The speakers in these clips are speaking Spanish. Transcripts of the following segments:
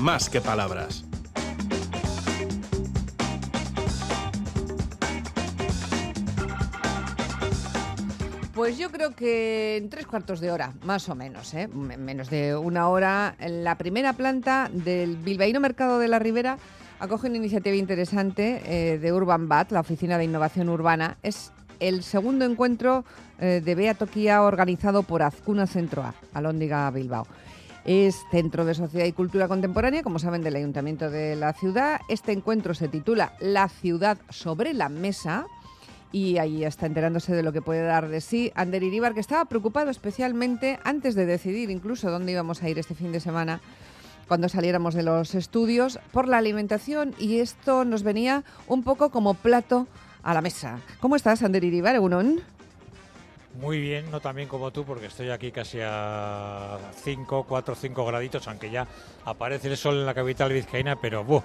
más que palabras. Pues yo creo que en tres cuartos de hora, más o menos, ¿eh? Menos de una hora, en la primera planta del Bilbaíno Mercado de la Ribera acoge una iniciativa interesante eh, de Urban Bat, la Oficina de Innovación Urbana. Es el segundo encuentro eh, de Bea Toquía organizado por Azcuna Centro A, Alóndiga Bilbao. Es Centro de Sociedad y Cultura Contemporánea, como saben, del Ayuntamiento de la ciudad. Este encuentro se titula La ciudad sobre la mesa y ahí está enterándose de lo que puede dar de sí Ander Iribar, que estaba preocupado especialmente antes de decidir incluso dónde íbamos a ir este fin de semana cuando saliéramos de los estudios por la alimentación y esto nos venía un poco como plato a la mesa. ¿Cómo estás, Ander Iribar, Egunon? Muy bien, no tan bien como tú, porque estoy aquí casi a 5, 4, 5 graditos, aunque ya aparece el sol en la capital vizcaína, pero ¡buh!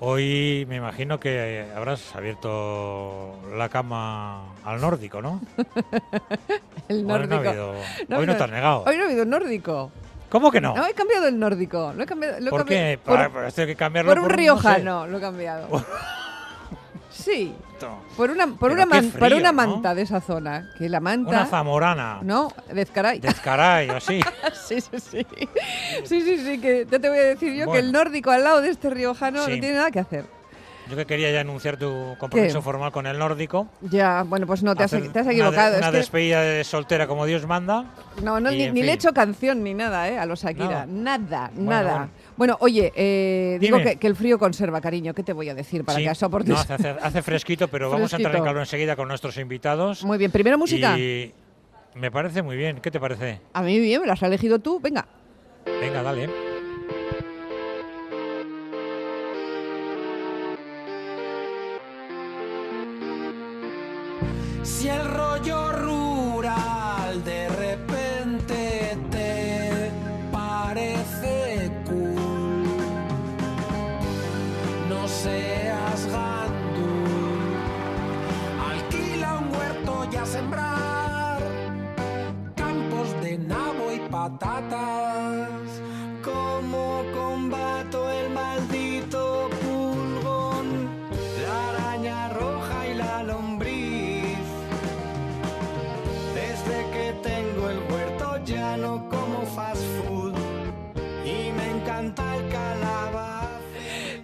hoy me imagino que habrás abierto la cama al nórdico, ¿no? El Hoy no, ha nórdico. habido- No, hoy no no, te has negado. Hoy no ha habido nórdico. ¿Cómo que no? No, he cambiado el nórdico. Lo he cambiado, lo ¿Por cambiado qué? Por, pues que cambiarlo por un no sé. riojano lo he cambiado. Sí, por una, por una, man- por frío, una ¿no? manta de esa zona. Que la manta. Una zamorana. No. Descaray, o así. Sí, sí, sí. Sí, sí, sí, que ya te voy a decir yo que el nórdico al lado de este riojano Sí. no tiene nada que hacer. Yo que quería ya anunciar tu compromiso ¿Qué? formal con el nórdico. Ya, bueno, pues no, te has, te has equivocado. Una, es que- despedida de soltera como Dios manda. no, no, y, ni, le he hecho canción ni nada, ¿eh? A los Shakira. No. Nada, Bueno, nada. bueno. Bueno, oye, eh, digo que, que el frío conserva, cariño. ¿Qué te voy a decir para Sí, que no, hace, hace- hace fresquito, pero vamos a entrar en calor enseguida con nuestros invitados. Muy bien, primero música. Y me parece muy bien. ¿Qué te parece? A mí bien, me la has elegido tú. Venga. Venga, dale.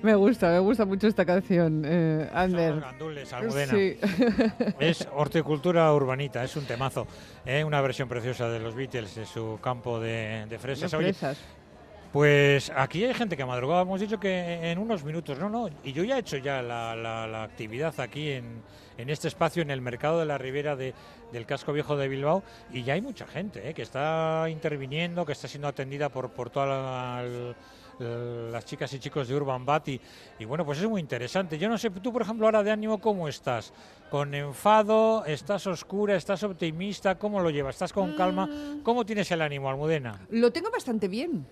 Me gusta, me gusta mucho esta canción, eh, Ander. los gandules, Almudena. Sí. Es horticultura urbanita, es un temazo. ¿eh? Una versión preciosa de los Beatles de su campo de, de fresas. Las Oye, fresas. Pues aquí hay gente que ha madrugado, hemos dicho que en unos minutos, no, no, y yo ya he hecho ya la, la- la actividad aquí en, en este espacio, en el mercado de la Ribera de- del casco viejo de Bilbao, y ya hay mucha gente ¿eh? que está interviniendo, que está siendo atendida por, por todas la- el- las chicas y chicos de Urban Bat, y, bueno, pues es muy interesante. Yo no sé, tú por ejemplo ahora de ánimo, ¿cómo estás? ¿Con enfado? ¿Estás oscura? ¿Estás optimista? ¿Cómo lo llevas? ¿Estás con calma? Mm. ¿Cómo tienes el ánimo, Almudena? Lo tengo bastante bien.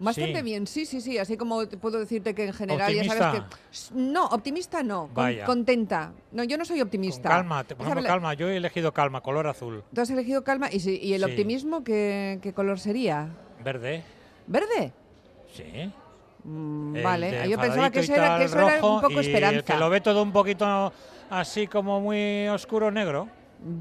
Bastante Sí. bien, sí, sí, sí. Así como puedo decirte que en general ya sabes que. No, optimista no. Vaya. contenta. No, yo no soy Con optimista. calma, te- por ¿Sabes ejemplo, la- calma. Yo he elegido calma, color azul, Tú has elegido calma y, si- y el Sí. optimismo, ¿qué, qué color sería? verde. ¿Verde? Sí. Mm, vale, yo pensaba que eso era, que eso era un rojo, poco y El que esperanza. lo ve todo un poquito así como muy oscuro negro.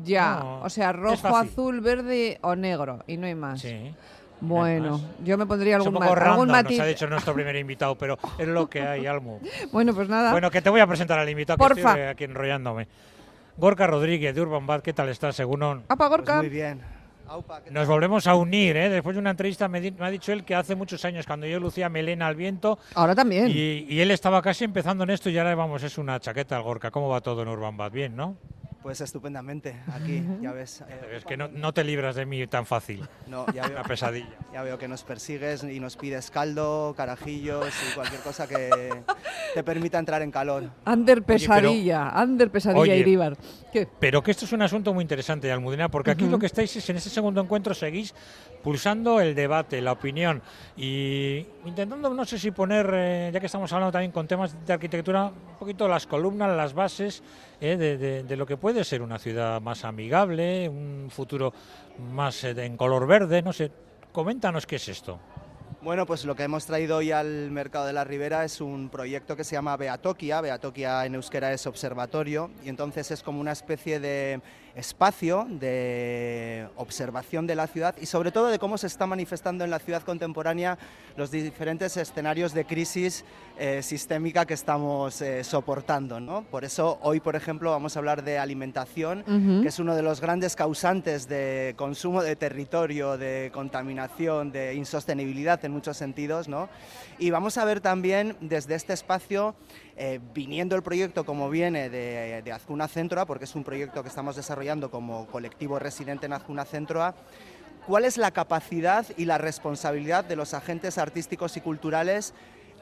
Ya, No, o sea, rojo, azul, verde o negro, y no hay más. Sí. Bueno, yo me pondría Es un algún, poco ma- algún random, matiz. nos ha dicho nuestro primer invitado, pero es lo que hay, Almu. Bueno, pues nada. Bueno, que te voy a presentar al invitado, que Porfa. estoy aquí enrollándome. Gorka Rodríguez, de Urban Bad, ¿qué tal estás, según on? Apa, Pues Gorka. muy bien. Aupa, ¿qué Nos volvemos a unir, ¿eh? Después de una entrevista me, di- me ha dicho él que hace muchos años, cuando yo lucía melena al viento, Ahora también. Y, y él estaba casi empezando en esto y ahora vamos, es una chaqueta al Gorka. ¿Cómo va todo en Urban Bad? Bien, ¿no? Pues estupendamente, aquí, ya ves. eh, Es que no, no te libras de mí tan fácil. no, ya, veo, Una pesadilla. ya veo que nos persigues y nos pides caldo, carajillos y cualquier cosa que te permita entrar en calor. Ander pero- pesadilla, Ander pesadilla, Oye. Iríbar. ¿Qué? Pero que esto es un asunto muy interesante, Almudena, porque aquí lo que estáis es en este segundo encuentro seguís pulsando el debate, la opinión y intentando, no sé si poner, eh, ya que estamos hablando también con temas de arquitectura, un poquito las columnas, las bases eh, de, de- de lo que puede ser una ciudad más amigable, un futuro más eh, de- en color verde, no sé. Coméntanos qué es esto. Bueno, pues lo que hemos traído hoy al Mercado de la Ribera es un proyecto que se llama Beatokia. Beatokia en euskera es observatorio y entonces es como una especie de espacio de observación de la ciudad y sobre todo de cómo se está manifestando en la ciudad contemporánea los diferentes escenarios de crisis eh, sistémica que estamos eh, soportando. ¿no? Por eso hoy, por ejemplo, vamos a hablar de alimentación, Ujú. que es uno de los grandes causantes de consumo de territorio, de contaminación, de insostenibilidad en muchos sentidos. ¿no? Y vamos a ver también desde este espacio, eh, viniendo el proyecto como viene de, de Azcuna Centroa, porque es un proyecto que estamos desarrollando como colectivo residente en Azcuna Centroa, cuál es la capacidad y la responsabilidad de los agentes artísticos y culturales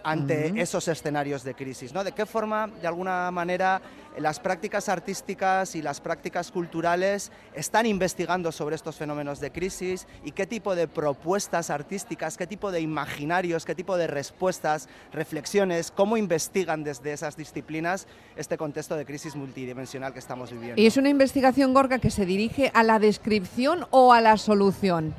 ante esos escenarios de crisis, ¿no? De qué forma, de alguna manera, las prácticas artísticas y las prácticas culturales están investigando sobre estos fenómenos de crisis y qué tipo de propuestas artísticas, qué tipo de imaginarios, qué tipo de respuestas, reflexiones, cómo investigan desde esas disciplinas este contexto de crisis multidimensional que estamos viviendo. ¿Y es una investigación, Gorka, que se dirige a la descripción o a la solución?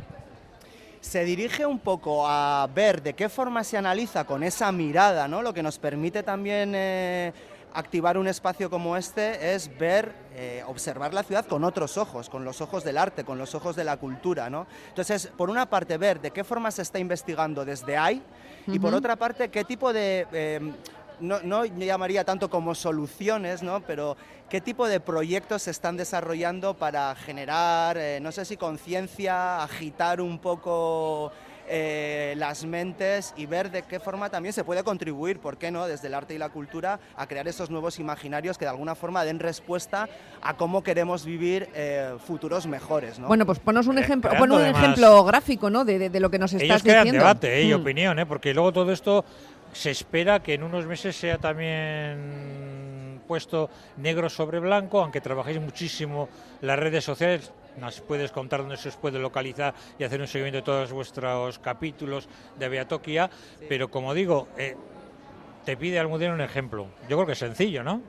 Se dirige un poco a ver de qué forma se analiza con esa mirada, ¿no? Lo que nos permite también eh, activar un espacio como este es ver, eh, observar la ciudad con otros ojos, con los ojos del arte, con los ojos de la cultura, ¿no? Entonces, por una parte, ver de qué forma se está investigando desde ahí y por otra parte, qué tipo de... eh, no, no llamaría tanto como soluciones, ¿no? pero qué tipo de proyectos se están desarrollando para generar, eh, no sé si conciencia, agitar un poco eh, las mentes y ver de qué forma también se puede contribuir, ¿por qué no?, desde el arte y la cultura a crear esos nuevos imaginarios que de alguna forma den respuesta a cómo queremos vivir eh, futuros mejores. ¿no? Bueno, pues ponos un Eh, ejemplo, pon un además- ejemplo gráfico, ¿no? De, de- de lo que nos estás Ellos crean diciendo. debate eh, y Mm. opinión, ¿eh? porque luego todo esto se espera que en unos meses sea también puesto negro sobre blanco, aunque trabajéis muchísimo las redes sociales. Nos puedes contar dónde se os puede localizar y hacer un seguimiento de todos vuestros capítulos de Beatokia, pero como digo, eh, te pide Almudena un ejemplo. Yo creo que es sencillo, ¿no?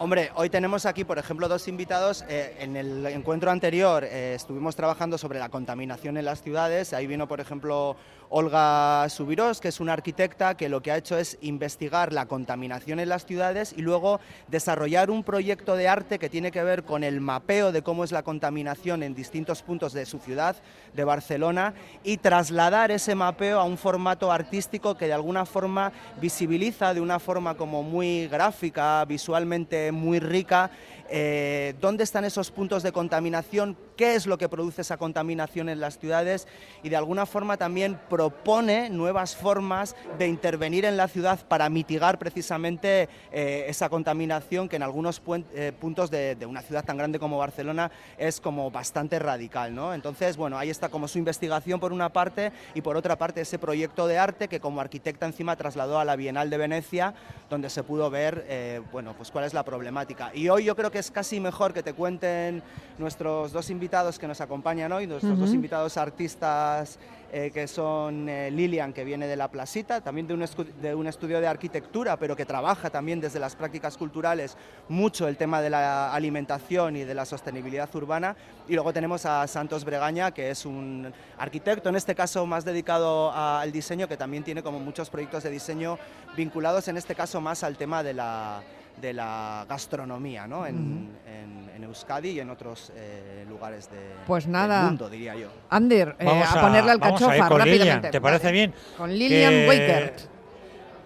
Hombre, hoy tenemos aquí, por ejemplo, dos invitados. Eh, en el encuentro anterior eh, estuvimos trabajando sobre la contaminación en las ciudades. Ahí vino, por ejemplo, Olga Subirós, que es una arquitecta que lo que ha hecho es investigar la contaminación en las ciudades y luego desarrollar un proyecto de arte que tiene que ver con el mapeo de cómo es la contaminación en distintos puntos de su ciudad, de Barcelona, y trasladar ese mapeo a un formato artístico que de alguna forma visibiliza de una forma como muy gráfica, visualmente muy rica, eh, dónde están esos puntos de contaminación, qué es lo que produce esa contaminación en las ciudades y de alguna forma también propone nuevas formas de intervenir en la ciudad para mitigar precisamente eh, esa contaminación que en algunos eh, puntos de, de una ciudad tan grande como Barcelona es como bastante radical. ¿no? Entonces, bueno, ahí está como su investigación por una parte y por otra parte ese proyecto de arte que como arquitecta encima trasladó a la Bienal de Venecia, donde se pudo ver eh, bueno, pues cuál es la problemática. Y hoy yo creo que es casi mejor que te cuenten nuestros dos invitados que nos acompañan hoy, nuestros dos Ujú. invitados artistas eh, que son eh, Lilian, que viene de La Plasita, también de un, de un estudio de arquitectura, pero que trabaja también desde las prácticas culturales mucho el tema de la alimentación y de la sostenibilidad urbana. Y luego tenemos a Santos Bregaña, que es un arquitecto, en este caso más dedicado a- al diseño, que también tiene como muchos proyectos de diseño vinculados en este caso más al tema de la, de la gastronomía ¿no? en, en- en Euskadi y en otros eh, lugares de, Pues del nada. mundo, diría yo. Ander, eh, Vamos a, ponerle al vamos a ir cachofa con Lilian, rápidamente. ¿Te parece Vale. bien? Con Lilian Que Weikert.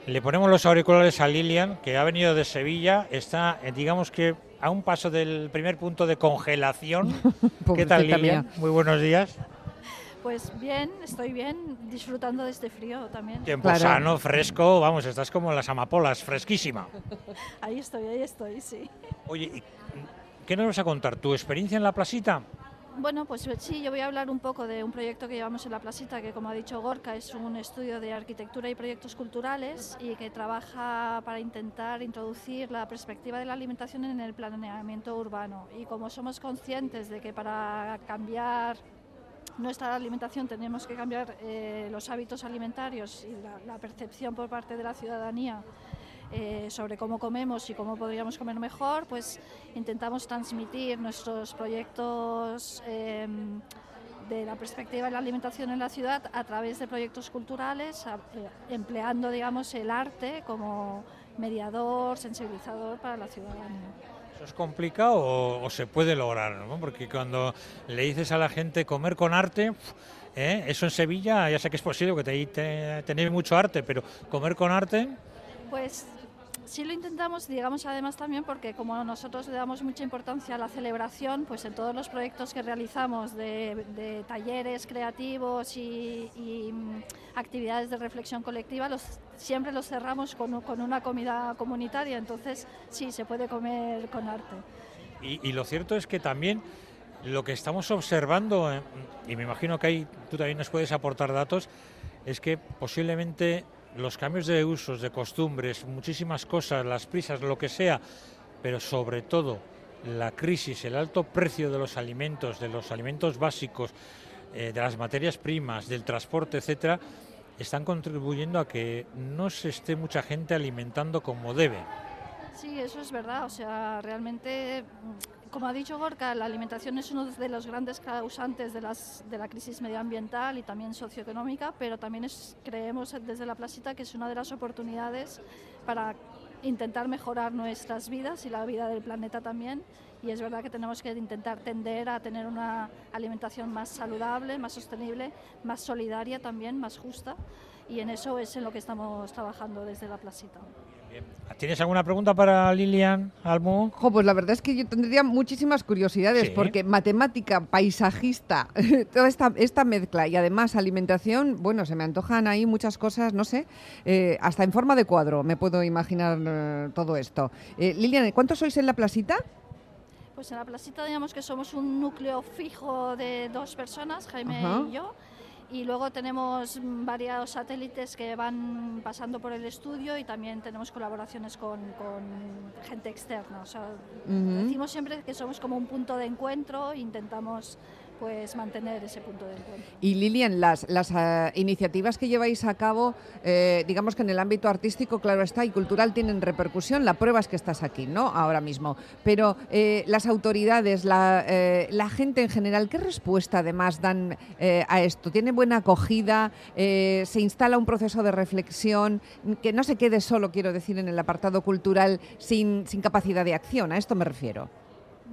Le ponemos los auriculares a Lilian, que ha venido de Sevilla, está, eh, digamos que a un paso del primer punto de congelación. ¿Qué tal, Lilian? mía. Muy buenos días. Pues bien, estoy bien, disfrutando de este frío también. Tiempo Claro. sano, fresco, vamos, estás como en las amapolas, fresquísima. Ahí estoy, ahí estoy, sí. Oye, ¿y ¿qué nos vas a contar? ¿Tu experiencia en la plasita? Bueno, pues sí, yo voy a hablar un poco de un proyecto que llevamos en La Plasita, que como ha dicho Gorka, es un estudio de arquitectura y proyectos culturales y que trabaja para intentar introducir la perspectiva de la alimentación en el planeamiento urbano. Y como somos conscientes de que para cambiar nuestra alimentación tenemos que cambiar eh, los hábitos alimentarios y la, percepción por parte de la ciudadanía eh, sobre cómo comemos y cómo podríamos comer mejor, pues intentamos transmitir nuestros proyectos eh, de la perspectiva de la alimentación en la ciudad a través de proyectos culturales, eh, empleando digamos el arte como mediador, sensibilizador para la ciudadanía. ¿Eso es complicado o, se puede lograr? ¿no? Porque cuando le dices a la gente comer con arte, ¿eh? eso en Sevilla ya sé que es posible, que te- tenéis mucho arte, pero comer con arte, Pues sí lo intentamos, digamos además también porque como nosotros le damos mucha importancia a la celebración, pues en todos los proyectos que realizamos de, talleres creativos y, mm, actividades de reflexión colectiva, los, siempre los cerramos con, con una comida comunitaria, entonces sí, se puede comer con arte. Y, y lo cierto es que también lo que estamos observando, eh, y me imagino que ahí tú también nos puedes aportar datos, es que posiblemente los cambios de usos, de costumbres, muchísimas cosas, las prisas, lo que sea, pero sobre todo la crisis, el alto precio de los alimentos, de los alimentos básicos, eh, de las materias primas, del transporte, etcétera, están contribuyendo a que no se esté mucha gente alimentando como debe. Sí, eso es verdad. O sea, realmente, como ha dicho Gorka, la alimentación es uno de los grandes causantes de, las, de la crisis medioambiental y también socioeconómica, pero también es, creemos desde la Plasita que es una de las oportunidades para intentar mejorar nuestras vidas y la vida del planeta también. Y es verdad que tenemos que intentar tender a tener una alimentación más saludable, más sostenible, más solidaria también, más justa. Y en eso es en lo que estamos trabajando desde la Plasita. ¿Tienes alguna pregunta para Lilian Almu? Jo, pues la verdad es que yo tendría muchísimas curiosidades, Sí. porque matemática, paisajista, toda esta, esta mezcla y además alimentación, bueno, se me antojan ahí muchas cosas, no sé, eh, hasta en forma de cuadro me puedo imaginar eh, todo esto. Eh, Lilian, ¿cuántos sois en la plasita? Pues en la placita digamos que somos un núcleo fijo de dos personas, Jaime Ajá. y yo, y luego tenemos varios satélites que van pasando por el estudio y también tenemos colaboraciones con, con gente externa. O sea. Decimos siempre que somos como un punto de encuentro intentamos pues mantener ese punto de encuentro. Y Lilian, las, las ah, iniciativas que lleváis a cabo, eh, digamos que en el ámbito artístico, claro está, y cultural tienen repercusión. La prueba es que estás aquí, ¿no? Ahora mismo. Pero eh, las autoridades, la, eh, la gente en general, ¿qué respuesta además dan eh, a esto? ¿Tiene buena acogida? Eh, ¿Se instala un proceso de reflexión? Que no se quede solo, quiero decir, en el apartado cultural sin, sin capacidad de acción. A esto me refiero.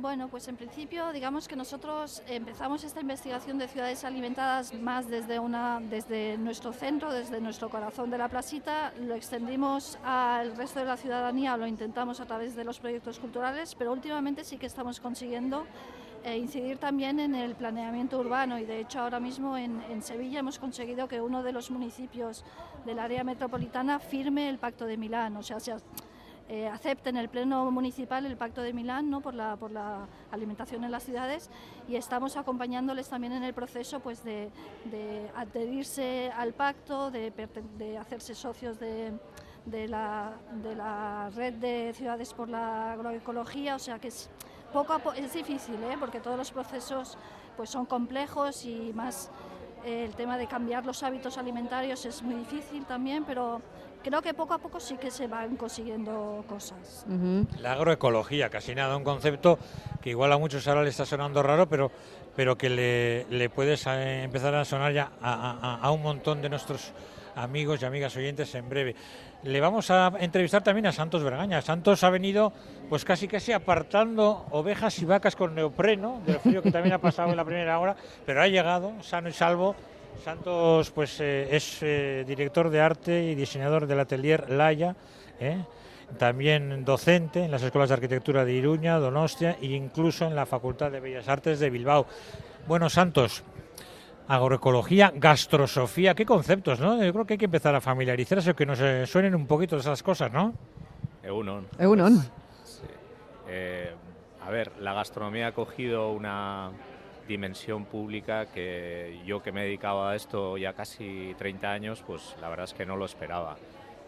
Bueno, pues en principio, digamos que nosotros empezamos esta investigación de ciudades alimentadas más desde, una, desde nuestro centro, desde nuestro corazón de la placita, lo extendimos al resto de la ciudadanía, lo intentamos a través de los proyectos culturales, pero últimamente sí que estamos consiguiendo eh, incidir también en el planeamiento urbano. Y de hecho ahora mismo en, en Sevilla hemos conseguido que uno de los municipios del área metropolitana firme el Pacto de Milán, eh, acepten el Pleno Municipal el Pacto de Milán ¿no? por, la, por la alimentación en las ciudades y estamos acompañándoles también en el proceso pues, de, de adherirse al pacto, de, hacerse socios de, de la, de la red de ciudades por la agroecología, o sea que es, poco a poco, es difícil, ¿eh? porque todos los procesos pues, son complejos y más eh, el tema de cambiar los hábitos alimentarios es muy difícil también, pero creo que poco a poco sí que se van consiguiendo cosas. Ujú. La agroecología, casi nada, un concepto que igual a muchos ahora le está sonando raro, pero, pero que le, le puedes eh, empezar a sonar ya a, a- a un montón de nuestros amigos y amigas oyentes en breve. Le vamos a entrevistar también a Santos Bergaña. Santos ha venido pues casi casi apartando ovejas y vacas con neopreno, del frío que también ha pasado en la primera hora, pero ha llegado sano y salvo. Santos pues eh, es eh, director de arte y diseñador del atelier Laya, ¿eh? también docente en las escuelas de arquitectura de Iruña, Donostia e incluso en la Facultad de Bellas Artes de Bilbao. Bueno, Santos, agroecología, gastrosofía, qué conceptos, ¿no? Yo creo que hay que empezar a familiarizarse, que nos suenen un poquito esas cosas, ¿no? Egunon. Egunon. Sí. Eh, a ver, la gastronomía ha cogido una dimensión pública que yo que me he dedicado a esto ya casi 30 años, pues la verdad es que no lo esperaba.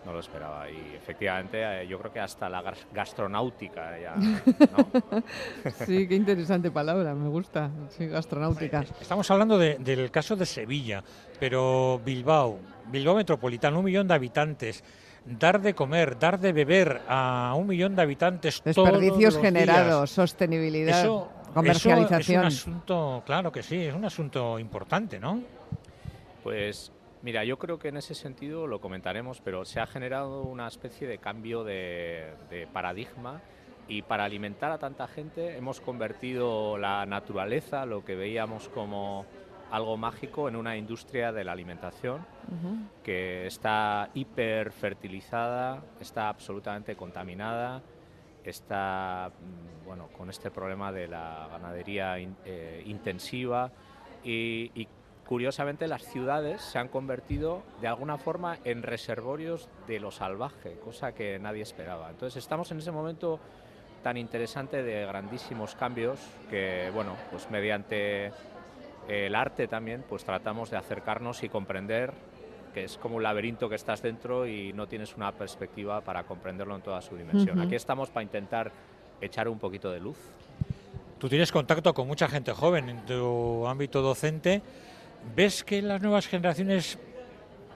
No lo esperaba. Y efectivamente eh, yo creo que hasta la gas- gastronáutica ya... ¿no? Sí, qué interesante palabra, me gusta. Sí, gastronáutica. Estamos hablando de- del caso de Sevilla, pero Bilbao, Bilbao metropolitano, un millón de habitantes. Dar de comer, dar de beber a un millón de habitantes. Desperdicios todos los generados, días. sostenibilidad, Eso, comercialización. Eso es un asunto, claro que sí, es un asunto importante, ¿no? Pues mira, yo creo que en ese sentido lo comentaremos, pero se ha generado una especie de cambio de, de paradigma y para alimentar a tanta gente hemos convertido la naturaleza, lo que veíamos como algo mágico, en una industria de la alimentación Ujú. que está hiperfertilizada, está absolutamente contaminada, está mm, bueno, con este problema de la ganadería in- eh, intensiva y, y, curiosamente las ciudades se han convertido de alguna forma en reservorios de lo salvaje, cosa que nadie esperaba. Entonces estamos en ese momento tan interesante de grandísimos cambios que bueno, pues mediante el arte también pues tratamos de acercarnos y comprender que es como un laberinto que estás dentro y no tienes una perspectiva para comprenderlo en toda su dimensión. Aquí estamos para intentar echar un poquito de luz. Tú tienes contacto con mucha gente joven en tu ámbito docente. ¿Ves que las nuevas generaciones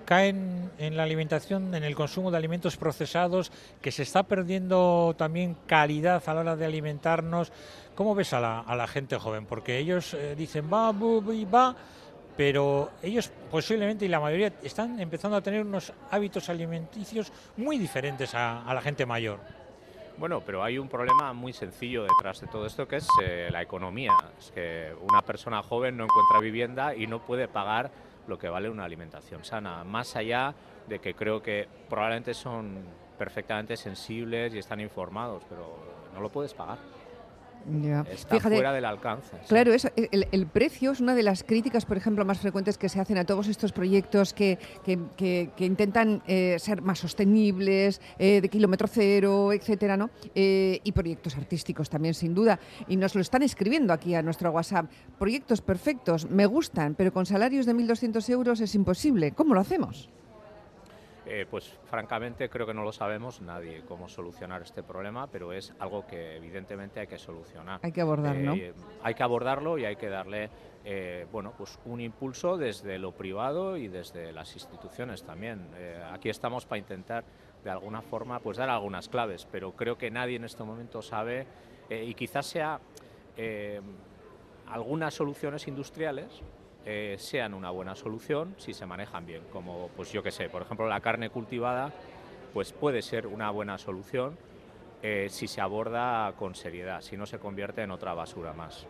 caen en la alimentación, en el consumo de alimentos procesados, que se está perdiendo también calidad a la hora de alimentarnos? ¿Cómo ves a la, gente joven? Porque ellos eh, dicen va, bu, bu, va, pero ellos posiblemente y la mayoría están empezando a tener unos hábitos alimenticios muy diferentes a, a la gente mayor. Bueno, pero hay un problema muy sencillo detrás de todo esto que es eh, la economía. Es que una persona joven no encuentra vivienda y no puede pagar lo que vale una alimentación sana. Más allá de que creo que probablemente son perfectamente sensibles y están informados, pero no lo puedes pagar. Está Fíjate, fuera del alcance. sí. Claro, eso, el, el precio es una de las críticas, por ejemplo, más frecuentes que se hacen a todos estos proyectos que, que- que- que intentan eh, ser más sostenibles, eh, de kilómetro cero, etcétera, ¿no? Eh, y proyectos artísticos también, sin duda. Y nos lo están escribiendo aquí a nuestro WhatsApp. Proyectos perfectos, me gustan, pero con salarios de 1.200 euros es imposible. ¿Cómo lo hacemos? Eh, pues francamente creo que no lo sabemos nadie cómo solucionar este problema, pero es algo que evidentemente hay que solucionar. Hay que abordar, ¿no? Eh, hay que abordarlo y hay que darle eh, bueno, pues un impulso desde lo privado y desde las instituciones también. Aquí estamos para intentar de alguna forma pues dar algunas claves, pero creo que nadie en este momento sabe y quizás sea algunas soluciones industriales eh, sean una buena solución si se manejan bien, como pues yo que sé, por ejemplo la carne cultivada pues puede ser una buena solución eh, si se aborda con seriedad, si no se convierte en otra basura más.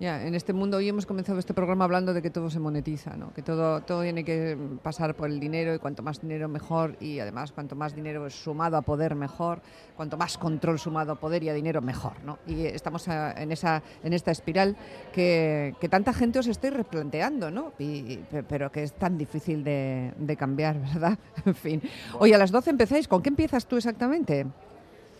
Ya, en este mundo hoy hemos comenzado este programa hablando de que todo se monetiza, ¿no? que todo, todo tiene que pasar por el dinero y cuanto más dinero mejor y además cuanto más dinero es sumado a poder mejor, cuanto más control sumado a poder y a dinero mejor. ¿no? Y estamos a- en, esa, en esta espiral que, que tanta gente os estáis replanteando, ¿no? Y- pe- pero que es tan difícil de, de cambiar, ¿verdad? en fin. Oye, a las 12 empezáis, ¿con qué empiezas tú exactamente?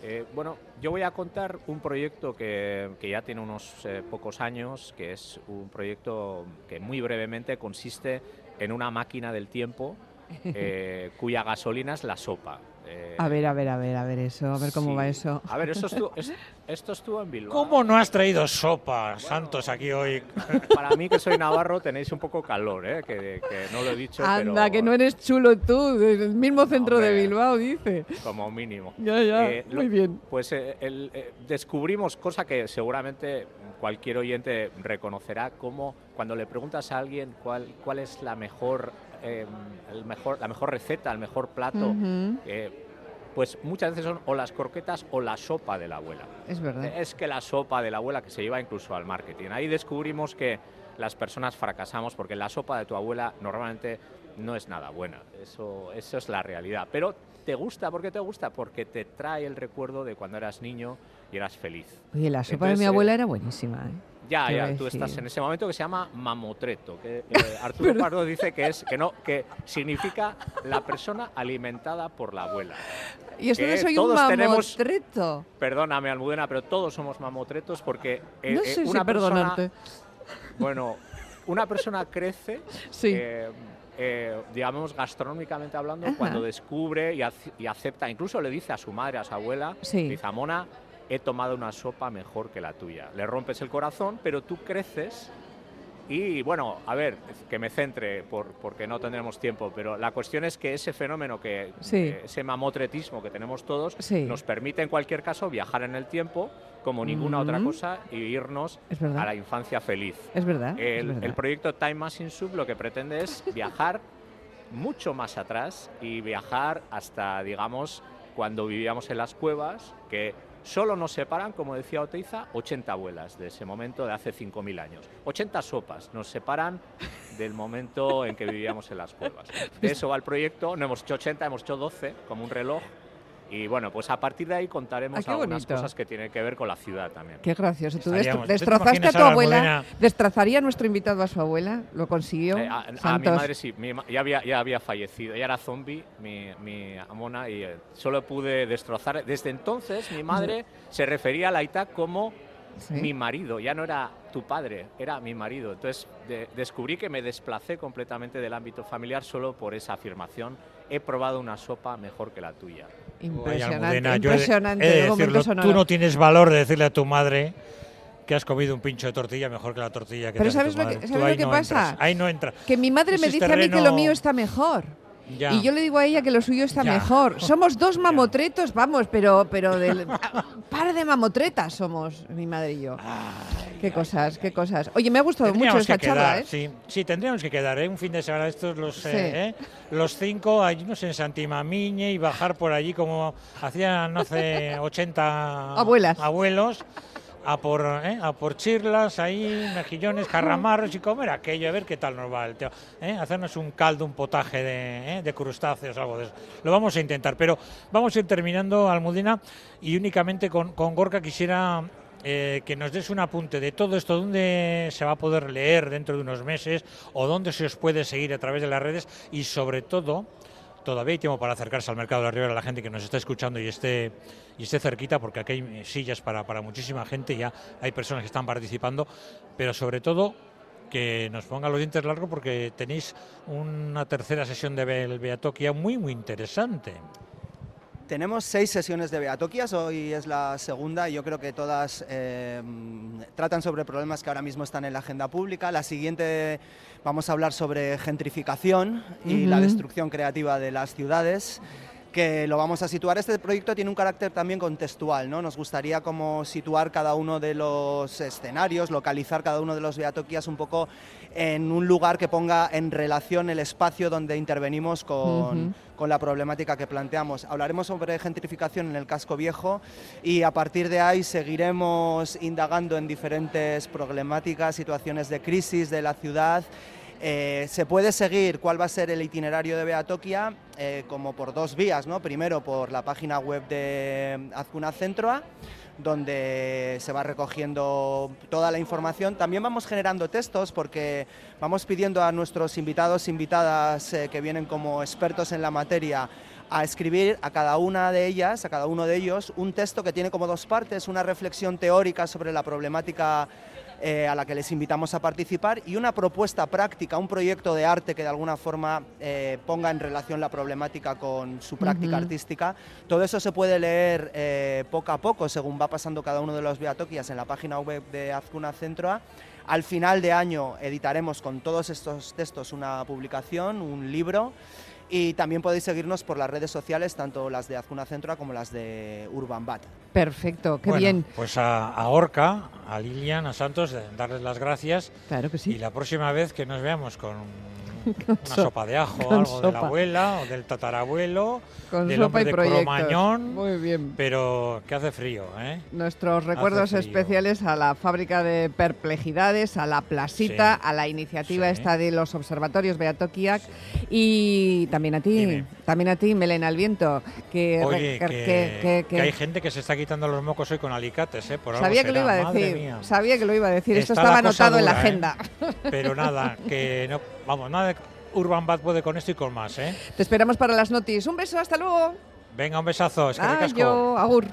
Eh, bueno, yo voy a contar un proyecto que, que ya tiene unos eh, pocos años, que es un proyecto que muy brevemente consiste en una máquina del tiempo eh, cuya gasolina es la sopa. Eh, A ver, a ver, a ver, a ver eso, a ver cómo sí. va eso. A ver, esto estuvo, es- esto estuvo en Bilbao. ¿Cómo no has traído sopa, Santos, aquí hoy? Para mí, que soy navarro, tenéis un poco calor, ¿eh? que, que no lo he dicho, Anda, pero que no eres chulo tú, del mismo centro de. Bilbao, dice. como mínimo. Ya, ya, Eh, lo- muy bien. Pues eh, el- eh, descubrimos cosa que seguramente cualquier oyente reconocerá, como cuando le preguntas a alguien cuál, cuál es la mejor, eh, el mejor, la mejor receta, el mejor plato, eh, pues muchas veces son o las croquetas o la sopa de la abuela. Es verdad. Es que la sopa de la abuela que se lleva incluso al marketing. Ahí descubrimos que las personas fracasamos porque la sopa de tu abuela normalmente no es nada buena. Eso, eso es la realidad. Pero te gusta, ¿por qué te gusta? Porque te trae el recuerdo de cuando eras niño y eras feliz. Oye, la sopa de mi eh, abuela era buenísima, ¿eh? Ya, ya, tú decir. estás en ese momento que se llama mamotreto, que eh, Arturo Pardo dice que es que no, que significa la persona alimentada por la abuela. Y esto de soy un tenemos- mamotreto. Perdóname, Almudena, pero todos somos mamotretos porque eh, No eh, sé si una persona, perdonarte. bueno, una persona crece, Sí. eh, digamos, gastronómicamente hablando, Ajá. cuando descubre y, ac- y acepta, incluso le dice a su madre, a su abuela, Sí. dice, he tomado una sopa mejor que la tuya. Le rompes el corazón, pero tú creces Y bueno, a ver, que me centre por, porque no tendremos tiempo, pero la cuestión es que ese fenómeno, que Sí. eh, ese mamotretismo que tenemos todos, Sí. nos permite en cualquier caso viajar en el tiempo como ninguna otra Mm. cosa y irnos Es a la infancia feliz. Es verdad. es El, verdad. el proyecto Time Machine Sub lo que pretende es viajar mucho más atrás y viajar hasta, digamos, cuando vivíamos en las cuevas, que solo nos separan, como decía Oteiza, 80 abuelas de ese momento de hace 5.000 años. 80 sopas nos separan del momento en que vivíamos en las cuevas. De eso va el proyecto, no hemos hecho 80, hemos hecho 12, como un reloj. Y bueno, pues a partir de ahí contaremos Ah, algunas bonito. cosas que tienen que ver con la ciudad también. Qué gracioso. Tú Estaríamos- destro- ¿tú te destrozaste a tu a la abuela. Almudena? ¿Destrozaría a nuestro invitado a su abuela? ¿Lo consiguió? Eh, a, a mi madre sí, mi ya, había, ya había fallecido, ella era zombie, mi, mi amona, y eh, solo pude destrozar. Desde entonces mi madre se refería a Laita como Sí. mi marido, ya no era tu padre, era mi marido. Entonces de- descubrí que me desplacé completamente del ámbito familiar solo por esa afirmación. He probado una sopa mejor que la tuya. Impresionante. Almudena, yo he de- impresionante. he de Luego momento decirlo, sonoro. tú no tienes valor de decirle a tu madre que has comido un pincho de tortilla mejor que la tortilla que Pero te ¿sabes tu lo que- sabes lo que no pasa? entras, ahí no entra. Que mi madre Ese me dice a mí que lo mío está mejor. Ya. Y yo le digo a ella que lo suyo está Ya. mejor. Somos dos mamotretos, vamos, pero, pero del par de mamotretas somos, mi madre y yo. Qué cosas, qué cosas. Oye, me ha gustado mucho esta que charla, quedar, ¿eh? sí, sí, tendríamos que quedar, ¿eh? Un fin de semana estos los, Sí. eh, ¿eh? los cinco, allí no sé, en Santimamiñe y bajar por allí como hacían hace 80 Abuelas. abuelos. A por, ¿eh? a por chirlas ahí, mejillones, carramarros y comer aquello, a ver qué tal nos va el tema. ¿eh? Hacernos un caldo, un potaje de, ¿eh? de crustáceos, algo de eso. Lo vamos a intentar, pero vamos a ir terminando, Almudena, y únicamente con, con Gorka quisiera eh, que nos des un apunte de todo esto, dónde se va a poder leer dentro de unos meses o dónde se os puede seguir a través de las redes y sobre todo, todavía hay tiempo para acercarse al mercado de la Ribera, la gente que nos está escuchando y esté, y esté cerquita, porque aquí hay sillas para, para muchísima gente, ya hay personas que están participando, pero sobre todo que nos pongan los dientes largos porque tenéis una tercera sesión de Beatoquia muy, muy interesante. Tenemos seis sesiones de Beatoquias, hoy es la segunda y yo creo que todas eh, tratan sobre problemas que ahora mismo están en la agenda pública. La siguiente vamos a hablar sobre gentrificación y la destrucción creativa de las ciudades que lo vamos a situar. Este proyecto tiene un carácter también contextual, ¿no? Nos gustaría como situar cada uno de los escenarios, localizar cada uno de los beatoquias un poco en un lugar que ponga en relación el espacio donde intervenimos con, con la problemática que planteamos. Hablaremos sobre gentrificación en el casco viejo y a partir de ahí seguiremos indagando en diferentes problemáticas, situaciones de crisis de la ciudad. Eh, se puede seguir cuál va a ser el itinerario de Beatoquia eh, como por dos vías, ¿no? Primero por la página web de Azcuna Centroa, donde se va recogiendo toda la información. También vamos generando textos porque vamos pidiendo a nuestros invitados, invitadas eh, que vienen como expertos en la materia, a escribir a cada una de ellas, a cada uno de ellos, un texto que tiene como dos partes, una reflexión teórica sobre la problemática eh, a la que les invitamos a participar y una propuesta práctica, un proyecto de arte que de alguna forma eh, ponga en relación la problemática con su práctica artística. Todo eso se puede leer eh, poco a poco según va pasando cada uno de los beatoquias en la página web de Azcuna Centroa. Al final de año editaremos con todos estos textos una publicación, un libro. Y también podéis seguirnos por las redes sociales, tanto las de Azcuna Centroa como las de Urban Bat. Perfecto, qué Bueno, bien. Pues a, a Orca, a Lilian, a Santos, darles las gracias Claro que y sí. la próxima vez que nos veamos con una so- sopa de ajo, algo de la abuela o del tatarabuelo, Con del sopa hombre y de. Cromañón, Muy bien. pero que hace frío, ¿eh? Nuestros recuerdos especiales a la fábrica de perplejidades, a la placita, Sí. a la iniciativa Sí. esta de los observatorios Beatokiak y también a ti, Dime. también a ti, Melena al viento, que, Oye, que- que, que- que- que hay gente que se está quitando los mocos hoy con alicates, ¿eh? Por algo sabía que lo será, iba a decir, sabía que lo iba a decir, esto estaba anotado en la ¿eh? agenda. Pero nada, que no, vamos, nada de Urban Bad puede con esto y con más, ¿eh? Te esperamos para las noticias. Un beso, hasta luego. Venga, un besazo, es que Ayo, agur.